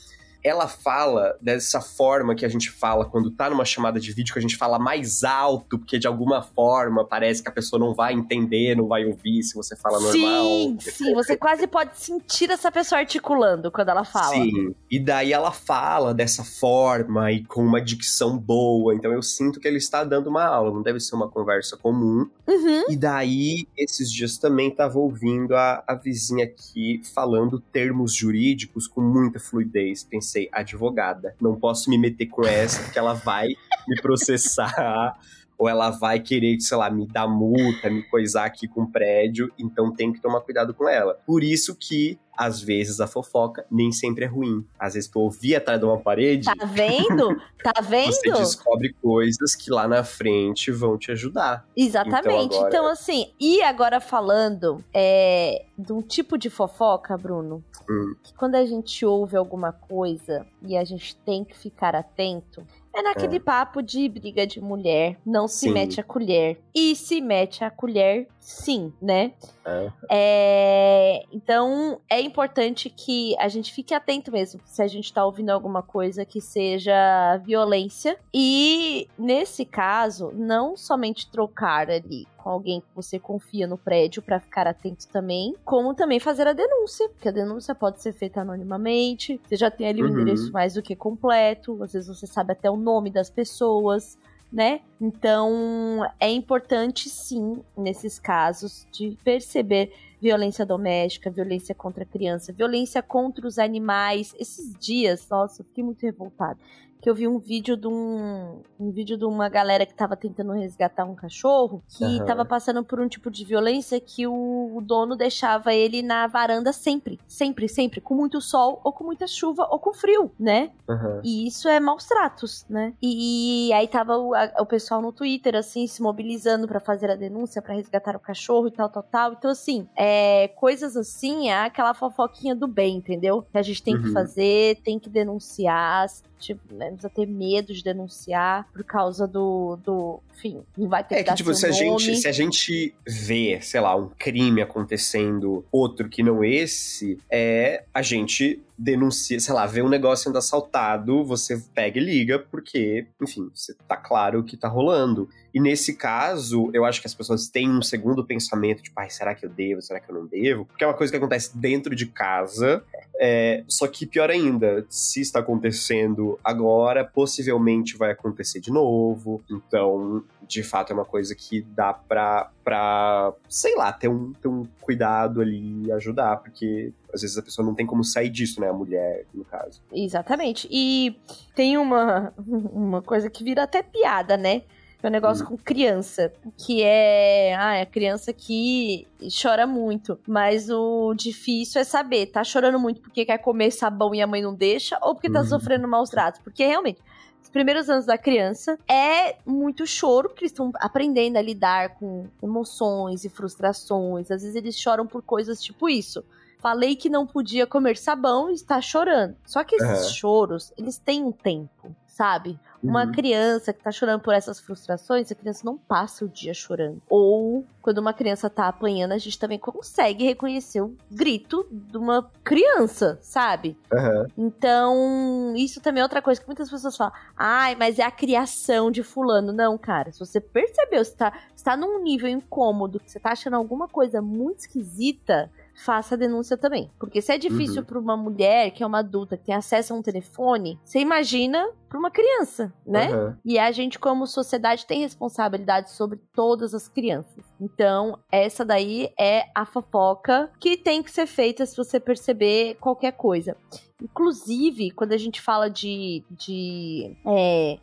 S3: Ela fala dessa forma que a gente fala quando tá numa chamada de vídeo, que a gente fala mais alto, porque de alguma forma parece que a pessoa não vai entender, não vai ouvir se você fala normal.
S1: Sim, sim. Você quase pode sentir essa pessoa articulando quando ela fala.
S3: Sim. E daí ela fala dessa forma e com uma dicção boa. Então eu sinto que ele está dando uma aula, não deve ser uma conversa comum.
S1: Uhum.
S3: E daí, esses dias também tava ouvindo a, a vizinha aqui falando termos jurídicos com muita fluidez. Pensei, advogada, não posso me meter com essa, porque ela vai me processar. Ou ela vai querer, sei lá, me dar multa, me coisar aqui com o prédio, então tem que tomar cuidado com ela. Por isso que, às vezes, a fofoca nem sempre é ruim. Às vezes, tu ouvir atrás de uma parede,
S1: Tá vendo? Tá vendo?
S3: você descobre coisas que lá na frente vão te ajudar.
S1: Exatamente.
S3: Então,
S1: Então,
S3: agora-
S1: assim, e agora falando é, de um tipo de fofoca, Bruno,
S3: Hum.
S1: que quando a gente ouve alguma coisa e a gente tem que ficar atento, é naquele papo de briga de mulher, não se
S3: Sim.
S1: mete a colher. E se mete a colher, sim, né?
S3: É.
S1: É, então, é importante que a gente fique atento mesmo se a gente tá ouvindo alguma coisa que seja violência. E, nesse caso, não somente trocar ali com alguém que você confia no prédio pra ficar atento também, como também fazer a denúncia, porque a denúncia pode ser feita anonimamente. Você já tem ali o
S3: Uhum.
S1: endereço mais do que completo, às vezes você sabe até o nome das pessoas né? Então, é importante sim, nesses casos, de perceber violência doméstica, violência contra a criança, violência contra os animais. Esses dias, nossa, eu fiquei muito revoltada. Que eu vi um vídeo de um, um vídeo de uma galera que tava tentando resgatar um cachorro que
S3: Aham.
S1: tava passando por um tipo de violência que o, o dono deixava ele na varanda sempre, sempre, sempre, com muito sol, ou com muita chuva, ou com frio, né?
S3: Aham.
S1: E isso é maus tratos, né? E, aí tava o, a- o pessoal no Twitter, assim, se mobilizando pra fazer a denúncia, pra resgatar o cachorro e tal, tal, tal. Então, assim, é, coisas assim, é aquela fofoquinha do bem, entendeu? Que a gente tem que
S3: Uhum.
S1: fazer, tem que denunciar, tipo, né, precisa ter medo de denunciar por causa do, do enfim, não vai ter
S3: É
S1: que
S3: tipo, se a, gente,
S1: nome.
S3: se a gente vê, sei lá, um crime acontecendo, outro que não esse, é a gente denuncia, sei lá, vê um negócio sendo assaltado, você pega e liga, porque, enfim, você tá claro o que tá rolando. E nesse caso, eu acho que as pessoas têm um segundo pensamento, tipo, ai, será que eu devo, será que eu não devo? Porque é uma coisa que acontece dentro de casa, É, só que pior ainda, se está acontecendo agora, possivelmente vai acontecer de novo. Então, de fato, é uma coisa que dá pra, pra sei lá, ter um, ter um cuidado ali e ajudar, porque às vezes a pessoa não tem como sair disso, né? A mulher, no caso.
S1: Exatamente. E tem uma, uma coisa que vira até piada, né? É um negócio hum. com criança, que é. Ah, é a criança que chora muito. Mas o difícil é saber, tá chorando muito porque quer comer sabão e a mãe não deixa, ou porque tá uhum. sofrendo maus tratos. Porque realmente, os primeiros anos da criança é muito choro, porque eles estão aprendendo a lidar com emoções e frustrações. Às vezes eles choram por coisas tipo isso. Falei que não podia comer sabão e está chorando. Só que esses uhum. choros, eles têm um tempo, sabe? Uma uhum. criança que tá chorando por essas frustrações, a criança não passa o dia chorando. Ou quando uma criança tá apanhando, a gente também consegue reconhecer o grito de uma criança, sabe?
S3: Uhum.
S1: Então, isso também é outra coisa que muitas pessoas falam. Ai, mas é a criação de fulano. Não, cara. Se você percebeu, se tá, se tá num nível incômodo, que você tá achando alguma coisa muito esquisita, faça a denúncia também. Porque se é difícil uhum. para uma mulher que é uma adulta, que tem acesso a um telefone, você imagina para uma criança, né? Uhum. E a gente, como sociedade, tem responsabilidade sobre todas as crianças. Então, essa daí é a fofoca que tem que ser feita se você perceber qualquer coisa. Inclusive, quando a gente fala de. de é,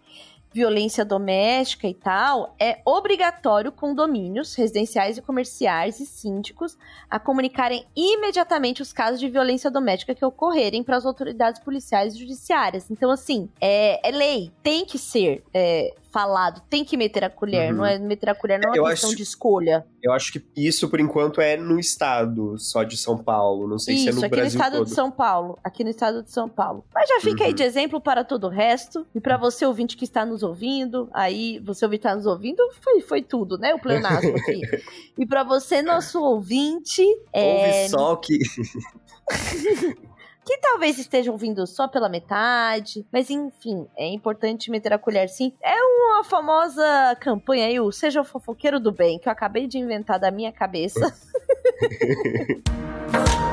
S1: violência doméstica e tal, é obrigatório condomínios residenciais e comerciais e síndicos a comunicarem imediatamente os casos de violência doméstica que ocorrerem para as autoridades policiais e judiciárias. Então, assim, é, é lei, tem que ser é, falado, tem que meter a colher, uhum. não é meter a colher, não é uma questão acho, de escolha.
S3: Eu acho que isso, por enquanto, é no estado só de São Paulo, não sei
S1: isso,
S3: se é no
S1: aqui
S3: Brasil
S1: no estado
S3: todo.
S1: de São Paulo, aqui no estado de São Paulo. Mas já fica uhum. aí de exemplo para todo o resto, e para você ouvinte que está nos ouvindo, aí você ouvinte está nos ouvindo, foi, foi tudo, né, o pleonasmo aqui. e para você, nosso ouvinte...
S3: É... Ouve só que...
S1: que talvez estejam vindo só pela metade, mas enfim, é importante meter a colher sim. É uma famosa campanha aí, o Seja o Fofoqueiro do Bem, que eu acabei de inventar da minha cabeça.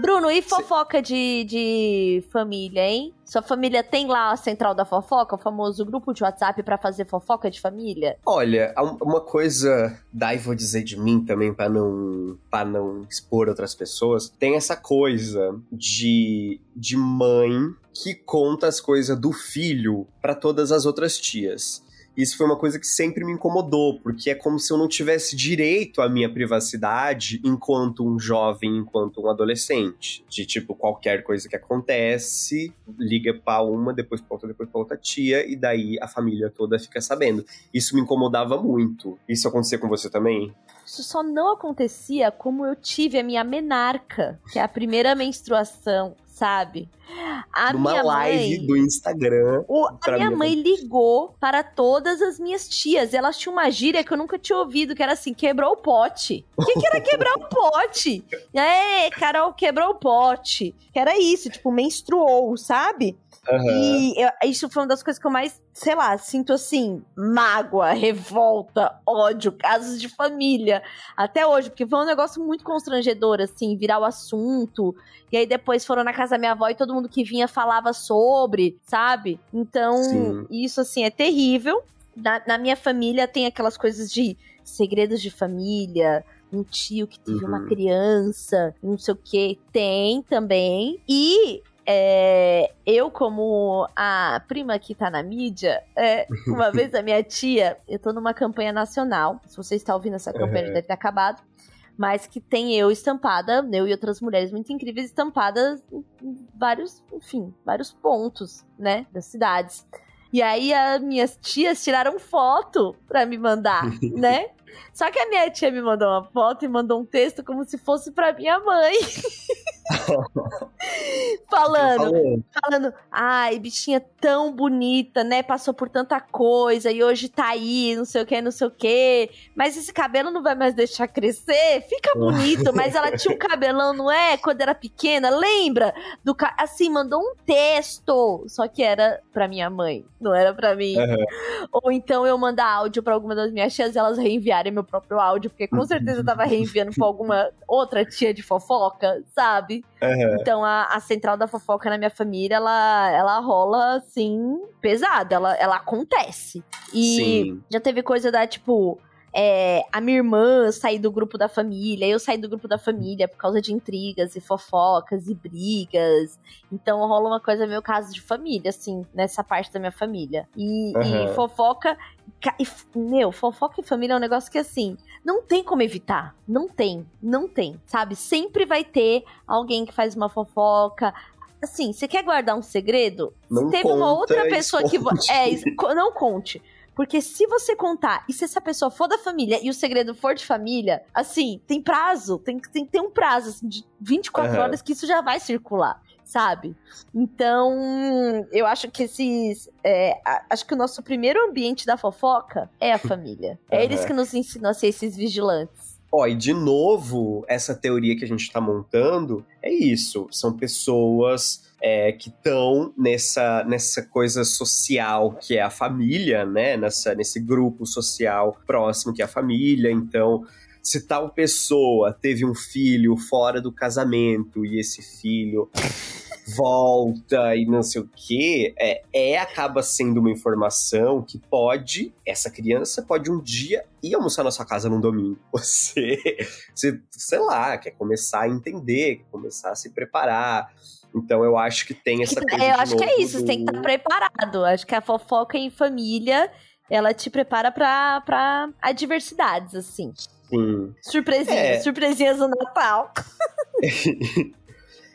S1: Bruno, e fofoca de, de família, hein? Sua família tem lá a central da fofoca, o famoso grupo de WhatsApp para fazer fofoca de família?
S3: Olha, uma coisa, daí vou dizer de mim também para não para não expor outras pessoas, tem essa coisa de de mãe que conta as coisas do filho para todas as outras tias. Isso foi uma coisa que sempre me incomodou, porque é como se eu não tivesse direito à minha privacidade enquanto um jovem, enquanto um adolescente. De tipo, qualquer coisa que acontece, liga pra uma, depois pra outra, depois pra outra tia, e daí a família toda fica sabendo. Isso me incomodava muito. Isso acontecia com você também?
S1: Isso só não acontecia como eu tive a minha menarca, que é a primeira menstruação sabe?
S3: A Numa minha live mãe, do Instagram.
S1: O, a minha mãe ligou para todas as minhas tias. Elas tinham uma gíria que eu nunca tinha ouvido, que era assim: quebrou o pote. O que, que era quebrar o pote? É, Carol, quebrou o pote. Que era isso, tipo, menstruou, sabe? Uhum. E eu, isso foi uma das coisas que eu mais, sei lá, sinto assim, mágoa, revolta, ódio, casos de família. Até hoje, porque foi um negócio muito constrangedor, assim, virar o assunto. E aí depois foram na casa da minha avó e todo mundo que vinha falava sobre, sabe? Então, Sim. isso, assim, é terrível. Na, na minha família tem aquelas coisas de segredos de família, um tio que teve uhum. uma criança, não sei o que, tem também. E é, eu, como a prima que tá na mídia, é, uma vez a minha tia, eu tô numa campanha nacional. Se você está ouvindo essa campanha, uhum. deve ter acabado. Mas que tem eu estampada, eu e outras mulheres muito incríveis estampadas em vários, enfim, vários pontos, né, das cidades. E aí as minhas tias tiraram foto pra me mandar, né? Só que a minha tia me mandou uma foto e mandou um texto como se fosse pra minha mãe. falando, falando, ai, bichinha tão bonita, né? Passou por tanta coisa e hoje tá aí, não sei o que, não sei o que. Mas esse cabelo não vai mais deixar crescer? Fica bonito, mas ela tinha um cabelão, não é? Quando era pequena, lembra? Do ca... Assim, mandou um texto, só que era pra minha mãe, não era pra mim. Uhum. Ou então eu mandar áudio pra alguma das minhas tias e elas reenviarem enviarem meu próprio áudio, porque com certeza eu tava reenviando pra alguma outra tia de fofoca, sabe?
S3: Aham.
S1: Então a, a central da fofoca na minha família, ela, ela rola assim, pesada, ela, ela acontece. E
S3: Sim.
S1: já teve coisa da, tipo, é, a minha irmã sair do grupo da família, eu sair do grupo da família por causa de intrigas e fofocas e brigas. Então rola uma coisa meio caso de família, assim, nessa parte da minha família. E,
S3: Aham.
S1: e fofoca. ca- e Meu, fofoca e família é um negócio que assim. Não tem como evitar. Não tem. Não tem. Sabe? Sempre vai ter alguém que faz uma fofoca. Assim, você quer guardar um segredo?
S3: Não
S1: Se teve uma
S3: conta,
S1: outra pessoa que. vo-
S3: esconde.
S1: É, es- co- não conte. Porque se você contar, e se essa pessoa for da família e o segredo for de família, assim, tem prazo, tem, tem que ter um prazo assim, de 24
S3: Aham.
S1: horas que isso já vai circular, sabe? Então, eu acho que esses. é, acho que o nosso primeiro ambiente da fofoca é a família. É
S3: Aham.
S1: eles que nos ensinam a ser esses vigilantes.
S3: Ó, e de novo, essa teoria que a gente tá montando é isso. São pessoas é, que estão nessa, nessa coisa social que é a família, né? Nessa, nesse grupo social próximo que é a família. Então, se tal pessoa teve um filho fora do casamento e esse filho volta e não sei o que, é, é acaba sendo uma informação que pode, essa criança pode um dia ir almoçar na sua casa num domingo. Você, você sei lá, quer começar a entender, quer começar a se preparar. Então eu acho que tem essa coisa.
S1: É, eu acho que é isso, você tem que
S3: do-
S1: estar preparado. Acho que a fofoca em família, ela te prepara pra, pra adversidades, assim.
S3: Sim.
S1: Surpresinhas,
S3: É.
S1: surpresinhas no Natal.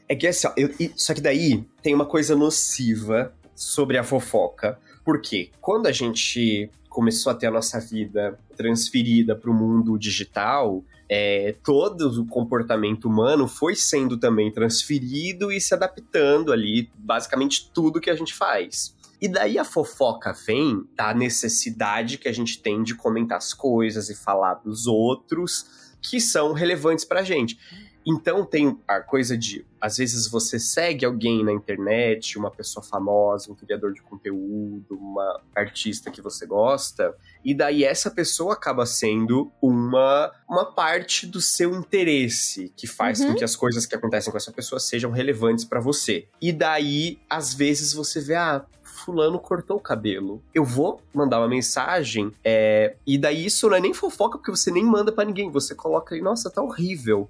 S3: É que assim, ó, eu- só que daí tem uma coisa nociva sobre a fofoca. Porque quando a gente começou a ter a nossa vida transferida para o mundo digital, é, todo o comportamento humano foi sendo também transferido e se adaptando ali, basicamente tudo que a gente faz. E daí a fofoca vem da necessidade que a gente tem de comentar as coisas e falar dos outros que são relevantes pra gente. Então tem a coisa de, às vezes você segue alguém na internet, uma pessoa famosa, um criador de conteúdo, uma artista que você gosta, e daí essa pessoa acaba sendo uma, uma parte do seu interesse, que faz
S1: Uhum.
S3: com que as coisas que acontecem com essa pessoa sejam relevantes pra você. E daí, às vezes você vê, ah, fulano cortou o cabelo. Eu vou mandar uma mensagem, é, e daí isso não é nem fofoca, porque você nem manda pra ninguém, você coloca aí, nossa, tá horrível.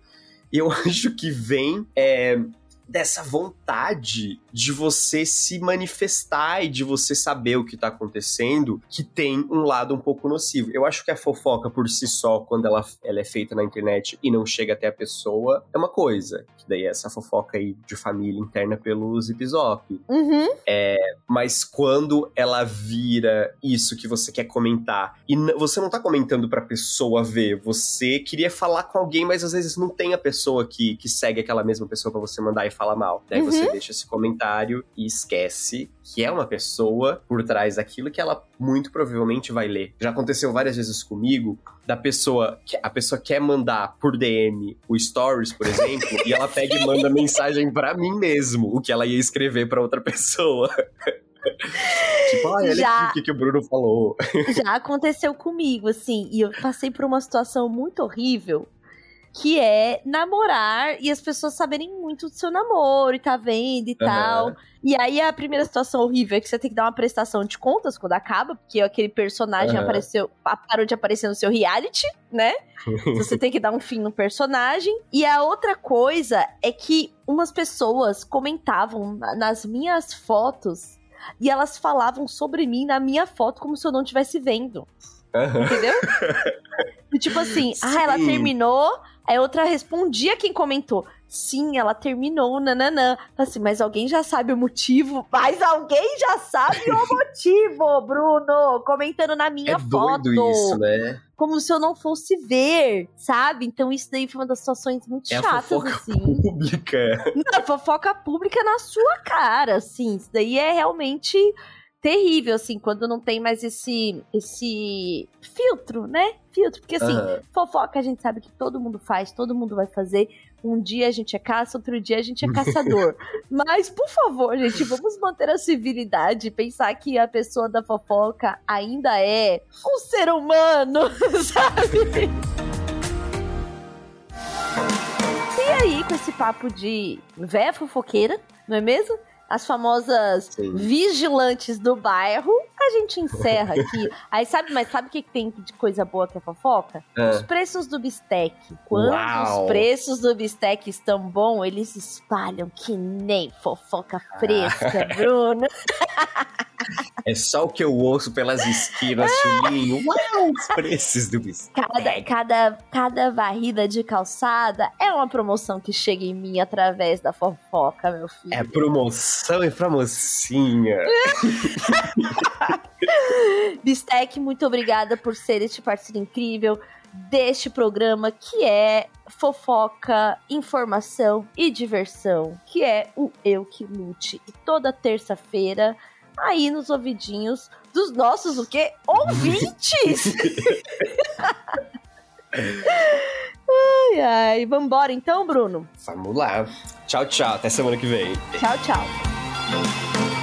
S3: Eu acho que vem é, dessa vontade de você se manifestar e de você saber o que tá acontecendo, que tem um lado um pouco nocivo. Eu acho que a fofoca por si só, quando ela, ela é feita na internet e não chega até a pessoa, é uma coisa. Que daí é essa fofoca aí de família interna pelo Zip-Zop.
S1: Uhum.
S3: Mas quando ela vira isso que você quer comentar, e você não tá comentando pra pessoa ver, você queria falar com alguém, mas às vezes não tem a pessoa que, que segue aquela mesma pessoa pra você mandar e falar mal. Daí
S1: Uhum.
S3: você deixa esse comentário e esquece que é uma pessoa por trás daquilo que ela muito provavelmente vai ler. Já aconteceu várias vezes comigo da pessoa que a pessoa quer mandar por DM o stories, por exemplo, e ela pega e manda mensagem pra mim mesmo, o que ela ia escrever pra outra pessoa. tipo, ai, olha
S1: Já.
S3: aqui o que, que o Bruno falou.
S1: Já aconteceu comigo, assim, e eu passei por uma situação muito horrível, que é namorar e as pessoas saberem muito do seu namoro e tá vendo e tal.
S3: Aham.
S1: E aí a primeira situação horrível é que você tem que dar uma prestação de contas quando acaba, porque aquele personagem
S3: Aham.
S1: apareceu, pa- parou de aparecer no seu reality, né? Você tem que dar um fim no personagem. E a outra coisa é que umas pessoas comentavam na- nas minhas fotos e elas falavam sobre mim na minha foto como se eu não estivesse vendo.
S3: Aham.
S1: Entendeu? Tipo assim, ah, ela
S3: Sim.
S1: terminou. Aí outra respondia quem comentou. Sim, ela terminou, nananã. Assim, mas alguém já sabe o motivo? Mas alguém já sabe o motivo, Bruno! Comentando na minha
S3: É
S1: foto.
S3: doido isso, né?
S1: Como se eu não fosse ver, sabe? Então isso daí foi uma das situações muito
S3: É a
S1: chatas,
S3: fofoca
S1: assim.
S3: pública.
S1: Não, fofoca pública na sua cara, assim. Isso daí é realmente terrível, assim, quando não tem mais esse, esse filtro, né? Filtro, porque assim,
S3: Aham.
S1: fofoca a gente sabe que todo mundo faz, todo mundo vai fazer. Um dia a gente é caça, outro dia a gente é caçador. Mas, por favor, gente, vamos manter a civilidade, pensar que a pessoa da fofoca ainda é um ser humano, sabe? E aí, com esse papo de véia fofoqueira, não é mesmo? As famosas
S3: Sim.
S1: vigilantes do bairro, a gente encerra aqui. Aí sabe, mas sabe o que tem de coisa boa que é fofoca? Os
S3: Ah,
S1: preços do bistec. Quando
S3: Uau.
S1: os preços do bistec estão bons, eles espalham que nem fofoca fresca, Bruno.
S3: é só o que eu ouço pelas esquinas, Chulinho. Uau, os preços do biscoito.
S1: Cada, cada, cada varrida de calçada é uma promoção que chega em mim através da fofoca, meu filho.
S3: É promoção e pra mocinha.
S1: Bistec, muito obrigada por ser este parceiro incrível deste programa que é fofoca, informação e diversão, que é o Eu Que Lute. E toda terça-feira, aí nos ouvidinhos dos nossos, o quê? Ouvintes! ai, ai. Vambora então, Bruno?
S3: Vamos lá. Tchau, tchau. Até semana que vem.
S1: Tchau, tchau.